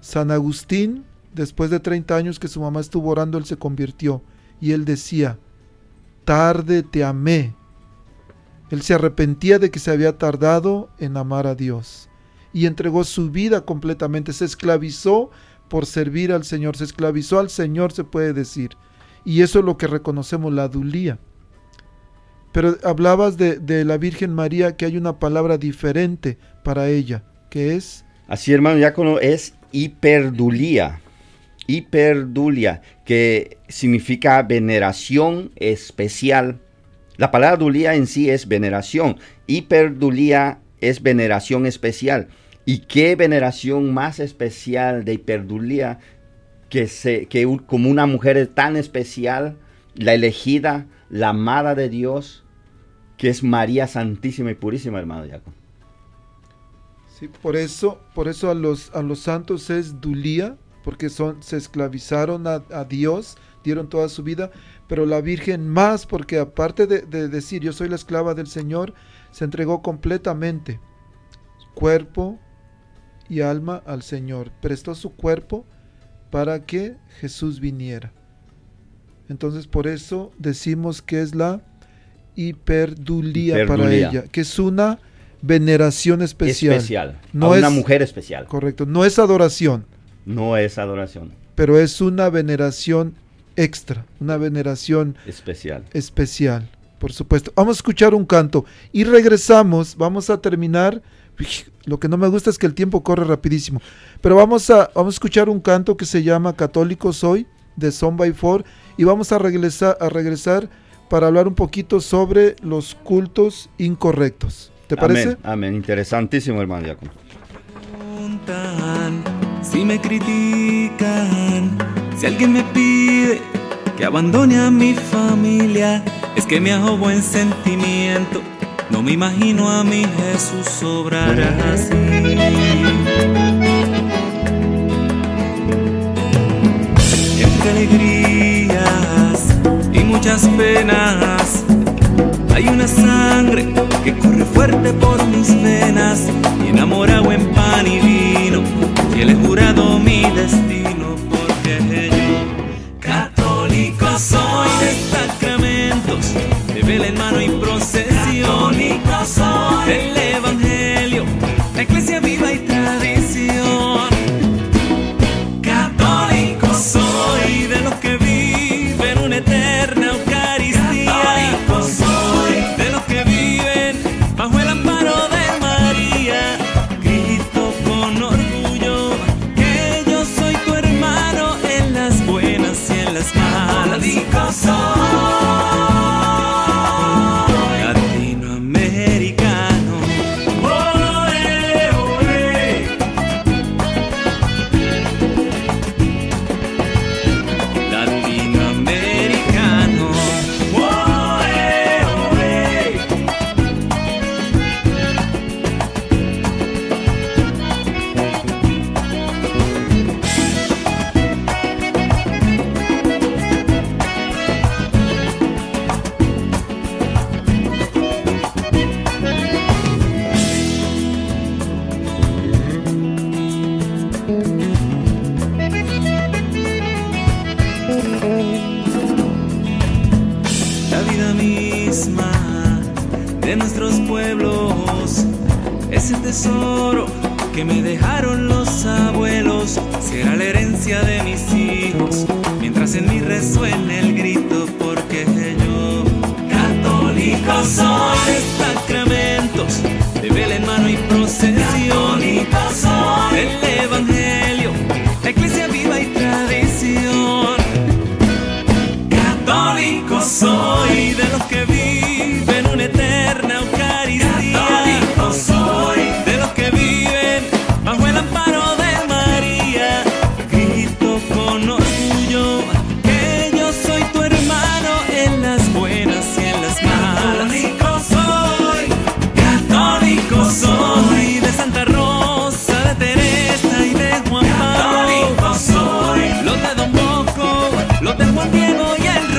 San Agustín después de 30 años que su mamá estuvo orando, él se convirtió. Y él decía, tarde te amé. Él se arrepentía de que se había tardado en amar a Dios. Y entregó su vida completamente. Se esclavizó por servir al Señor. Se esclavizó al Señor, se puede decir. Y eso es lo que reconocemos, la adulía. Pero hablabas de, de la Virgen María, que hay una palabra diferente para ella, que es... Así, hermano diácono, es hiperdulía. Hiperdulia, que significa veneración especial. La palabra dulía en sí es veneración. Hiperdulía es veneración especial. ¿Y qué veneración más especial de hiperdulía que, se, que como una mujer tan especial, la elegida, la amada de Dios, que es María Santísima y Purísima, hermano diácono? Sí, por eso, por eso a los, a los santos es dulía, porque son, se esclavizaron a, Dios, dieron toda su vida, pero la Virgen más, porque aparte de decir yo soy la esclava del Señor, se entregó completamente, cuerpo y alma al Señor, prestó su cuerpo para que Jesús viniera. Entonces por eso decimos que es la hiperdulía, para ella, que es una veneración especial. Especial. No a una es- mujer especial. Correcto, no es adoración, No es adoración pero es una veneración extra, una veneración especial. especial, por supuesto. Vamos a escuchar un canto y regresamos, vamos a terminar. Lo que no me gusta es que el tiempo corre rapidísimo, pero vamos a, vamos a escuchar un canto que se llama Católico Soy de Son by Four y vamos a regresar, a regresar para hablar un poquito sobre los cultos incorrectos. ¿Te parece? Amén, amén. Interesantísimo, hermano diácono. preguntan, si me critican, si alguien me pide que abandone a mi familia, es que me hago buen sentimiento. No me imagino a mi Jesús obrar así. Entre alegrías y muchas penas, hay una sangre que corre fuerte por mis venas y enamorado en pan y vino. Y él he jurado mi destino porque yo, católico soy de sacramentos, de vela en mano y procesión.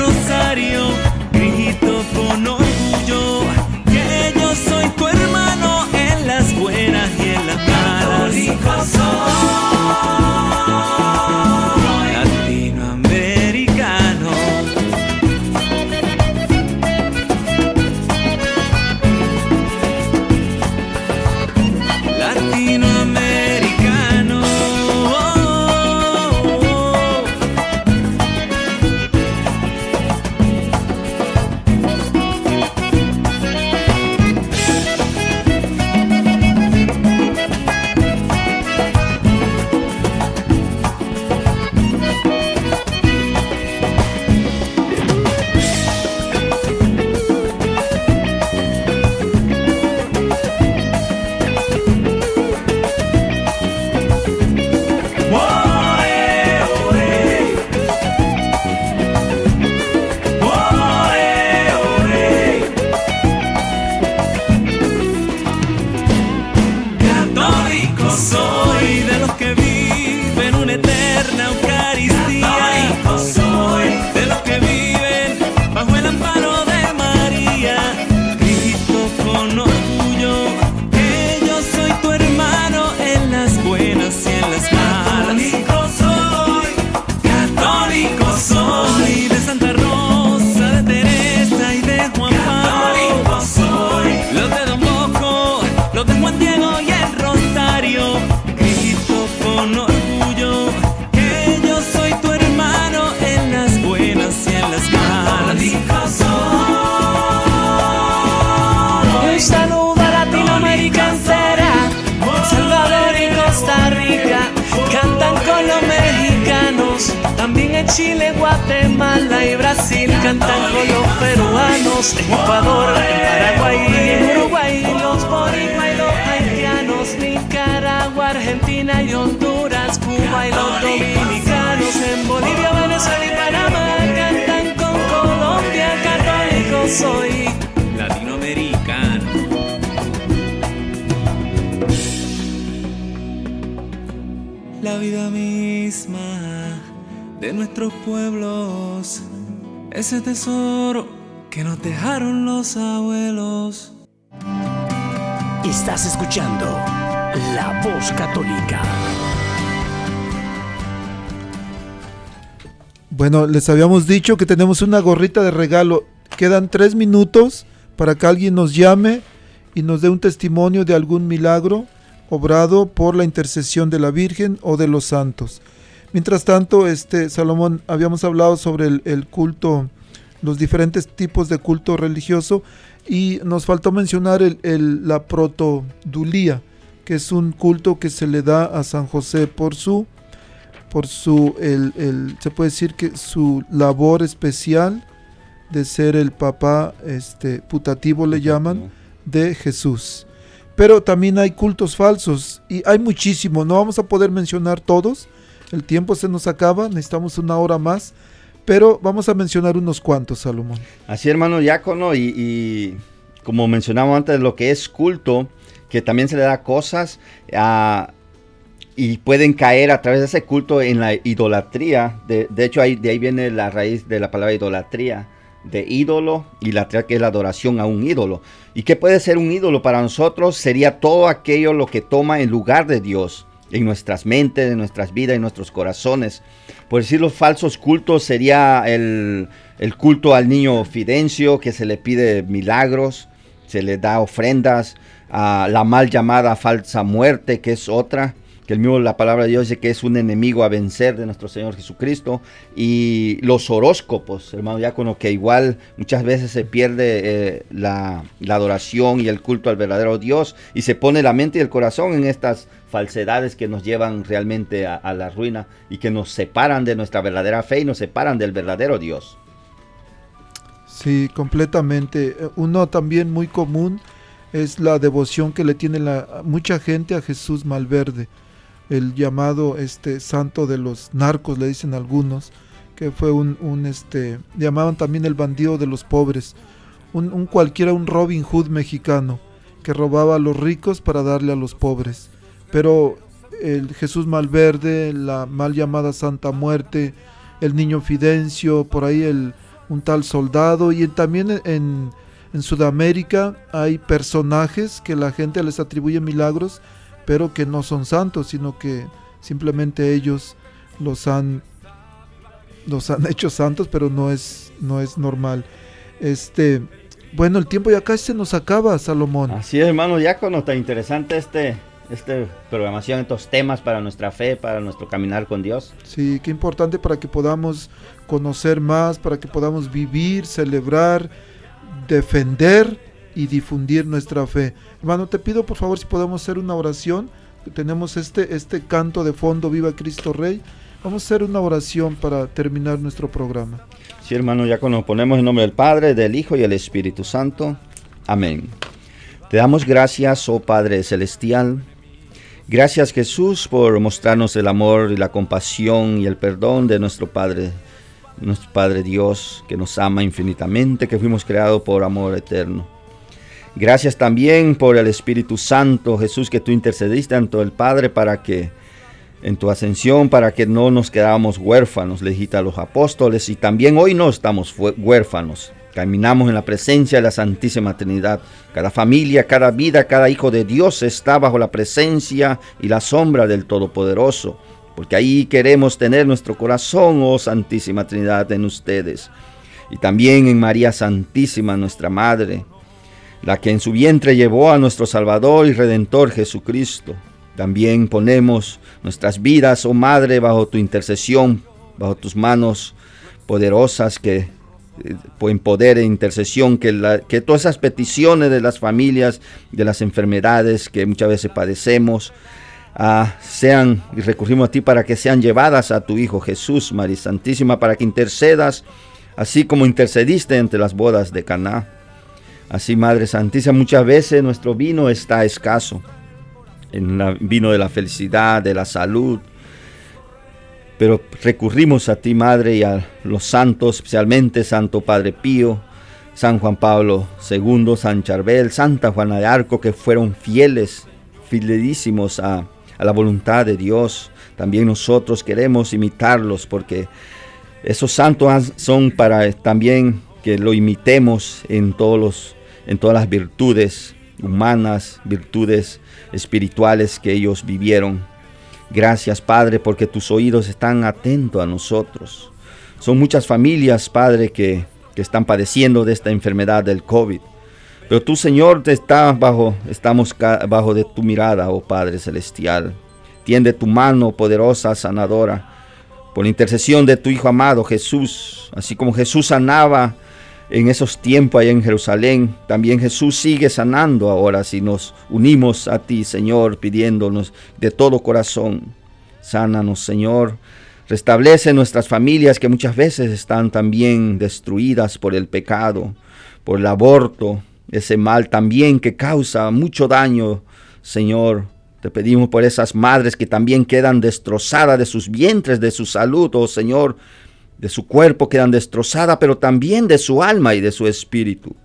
rosario. Chile, Guatemala y Brasil cantan con los peruanos, en Ecuador, en Paraguay en Uruguay, los boricuas y los haitianos, Nicaragua, Argentina y Honduras, Cuba y los dominicanos, en Bolivia, Venezuela y Panamá cantan con Colombia, católico soy latinoamericano. La vida misma de nuestros pueblos, ese tesoro que nos dejaron los abuelos. Estás escuchando La Voz Católica. Bueno, les habíamos dicho que tenemos una gorrita de regalo. Quedan tres minutos para que alguien nos llame y nos dé un testimonio de algún milagro obrado por la intercesión de la Virgen o de los santos. Mientras tanto, este Salomón, habíamos hablado sobre el, el culto, los diferentes tipos de culto religioso y nos faltó mencionar el, el- la protodulía, que es un culto que se le da a San José por su, por su, el, el- se puede decir que su labor especial de ser el papá este, putativo le llaman de Jesús. Pero también hay cultos falsos y hay muchísimo, no vamos a poder mencionar todos, el tiempo se nos acaba, necesitamos una hora más, pero vamos a mencionar unos cuantos, Salomón. Así, hermano diácono, y, y como mencionamos antes, lo que es culto, que también se le da cosas ah, y pueden caer a través de ese culto en la idolatría. De, hecho, ahí, de ahí viene la raíz de la palabra idolatría, de ídolo, y la que es la adoración a un ídolo. ¿Y qué puede ser un ídolo para nosotros? Sería todo aquello lo que toma en lugar de Dios en nuestras mentes, en nuestras vidas, en nuestros corazones. Por decir los falsos cultos sería el, el culto al niño Fidencio, que se le pide milagros, se le da ofrendas, a la mal llamada falsa muerte, que es otra, que el mismo la palabra de Dios dice que es un enemigo a vencer de nuestro Señor Jesucristo, y los horóscopos, hermano diácono, que igual muchas veces se pierde eh, la, adoración y el culto al verdadero Dios, y se pone la mente y el corazón en estas falsedades que nos llevan realmente a, la ruina y que nos separan de nuestra verdadera fe y nos separan del verdadero Dios. Sí, completamente. Eh, Uno también muy común es la devoción que le tiene mucha gente a Jesús Malverde, el llamado este santo de los narcos, le dicen algunos, que fue un, este, llamaban también el bandido de los pobres, un, cualquiera, un Robin Hood mexicano, que robaba a los ricos para darle a los pobres. Pero el Jesús Malverde, la mal llamada Santa Muerte, el niño Fidencio, por ahí el, un tal soldado y también en, en Sudamérica hay personajes que la gente les atribuye milagros, pero que no son santos, sino que simplemente ellos los han los han (laughs) hecho santos, pero no es no es normal. Este, bueno, el tiempo ya casi se nos acaba, Salomón. Así es, hermano diácono, tan interesante este, este programación, estos temas para nuestra fe, para nuestro caminar con Dios. Sí, qué importante para que podamos conocer más, para que podamos vivir, celebrar, defender y difundir nuestra fe. Hermano, te pido por favor si podemos hacer una oración. Tenemos este, este canto de fondo, Viva Cristo Rey. Vamos a hacer una oración para terminar nuestro programa. Sí, hermano diácono, ponemos en nombre del Padre, del Hijo y del Espíritu Santo. Amén. Te damos gracias, oh Padre Celestial. Gracias Jesús por mostrarnos el amor y la compasión y el perdón de nuestro Padre, nuestro Padre Dios, que nos ama infinitamente, que fuimos creados por amor eterno. Gracias también por el Espíritu Santo, Jesús, que tú intercediste ante el Padre para que en tu ascensión, para que no nos quedáramos huérfanos, le dijiste a los apóstoles, y también hoy no estamos huérfanos. Caminamos en la presencia de la Santísima Trinidad. Cada familia, cada vida, cada hijo de Dios está bajo la presencia y la sombra del Todopoderoso. Porque ahí queremos tener nuestro corazón, oh Santísima Trinidad, en ustedes. Y también en María Santísima, nuestra Madre, la que en su vientre llevó a nuestro Salvador y Redentor Jesucristo. También ponemos nuestras vidas, oh Madre, bajo tu intercesión, bajo tus manos poderosas que eh, en poder e intercesión, que, que todas esas peticiones de las familias, de las enfermedades que muchas veces padecemos, ah, sean, y recurrimos a ti para que sean llevadas a tu Hijo Jesús, María Santísima, para que intercedas, así como intercediste entre las bodas de Caná. Así, Madre Santísima, muchas veces nuestro vino está escaso, en el vino de la felicidad, de la salud, pero recurrimos a ti, Madre, y a los santos, especialmente Santo Padre Pío, San Juan Pablo II, San Charbel, Santa Juana de Arco, que fueron fieles, fidelísimos a, a la voluntad de Dios. También nosotros queremos imitarlos porque esos santos son para también que lo imitemos en, todos los, en todas las virtudes humanas, virtudes espirituales que ellos vivieron. Gracias, Padre, porque tus oídos están atentos a nosotros. Son muchas familias, Padre, que, que están padeciendo de esta enfermedad del COVID. Pero tú, Señor, te estás bajo, estamos bajo de tu mirada, oh Padre Celestial. Tiende tu mano poderosa, sanadora, por intercesión de tu Hijo amado Jesús. Así como Jesús sanaba en esos tiempos allá en Jerusalén, también Jesús sigue sanando ahora si nos unimos a ti, Señor, pidiéndonos de todo corazón. Sánanos, Señor. Restablece nuestras familias que muchas veces están también destruidas por el pecado, por el aborto, ese mal también que causa mucho daño, Señor. Te pedimos por esas madres que también quedan destrozadas de sus vientres, de su salud, oh Señor, de su cuerpo quedan destrozadas, pero también de su alma y de su espíritu.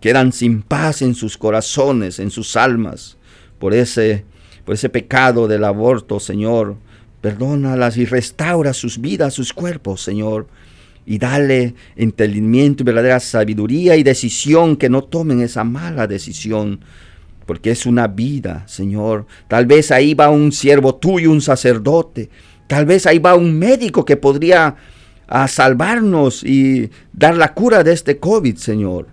Quedan sin paz en sus corazones, en sus almas, por ese, por ese pecado del aborto, Señor. Perdónalas y restaura sus vidas, sus cuerpos, Señor y dale entendimiento y verdadera sabiduría y decisión, que no tomen esa mala decisión, porque es una vida, Señor. Tal vez ahí va un siervo tuyo, un sacerdote, tal vez ahí va un médico que podría a salvarnos y dar la cura de este COVID, Señor,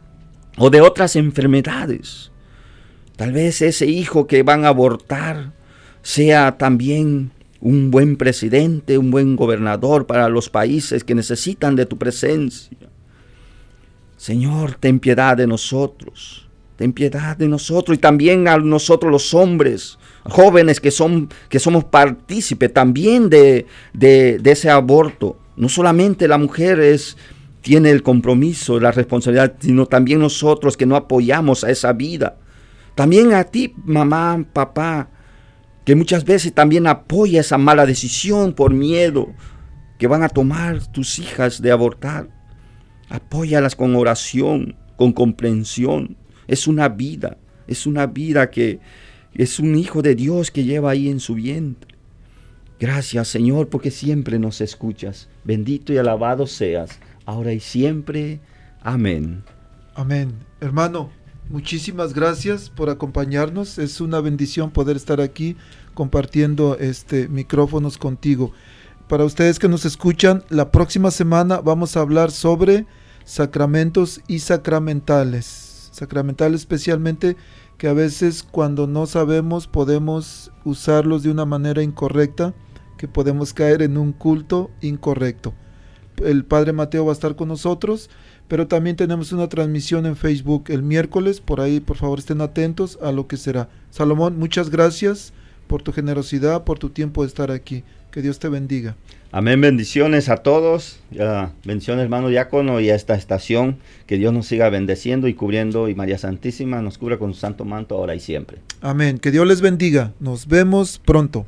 o de otras enfermedades. Tal vez ese hijo que van a abortar sea también un buen presidente, un buen gobernador para los países que necesitan de tu presencia. Señor, ten piedad de nosotros, ten piedad de nosotros y también a nosotros los hombres, jóvenes que, son, que somos partícipes también de, de ese aborto. No solamente la mujer es, tiene el compromiso, la responsabilidad, sino también nosotros que no apoyamos a esa vida. También a ti, mamá, papá, que muchas veces también apoya esa mala decisión por miedo que van a tomar tus hijas de abortar. Apóyalas con oración, con comprensión. Es una vida, es una vida que es un hijo de Dios que lleva ahí en su vientre. Gracias Señor porque siempre nos escuchas. Bendito y alabado seas, ahora y siempre. Amén. Amén. Hermano, muchísimas gracias por acompañarnos. Es una bendición poder estar aquí compartiendo este micrófonos contigo. Para ustedes que nos escuchan, la próxima semana vamos a hablar sobre sacramentos y sacramentales. Sacramentales especialmente que a veces cuando no sabemos podemos usarlos de una manera incorrecta, que podemos caer en un culto incorrecto. El Padre Mateo va a estar con nosotros pero también tenemos una transmisión en Facebook el miércoles, por ahí por favor estén atentos a lo que será. Salomón, muchas gracias por tu generosidad, por tu tiempo de estar aquí. Que Dios te bendiga. Amén, bendiciones a todos. Uh, bendiciones, hermano diácono, y a esta estación. Que Dios nos siga bendeciendo y cubriendo, y María Santísima nos cubra con su santo manto ahora y siempre. Amén. Que Dios les bendiga. Nos vemos pronto.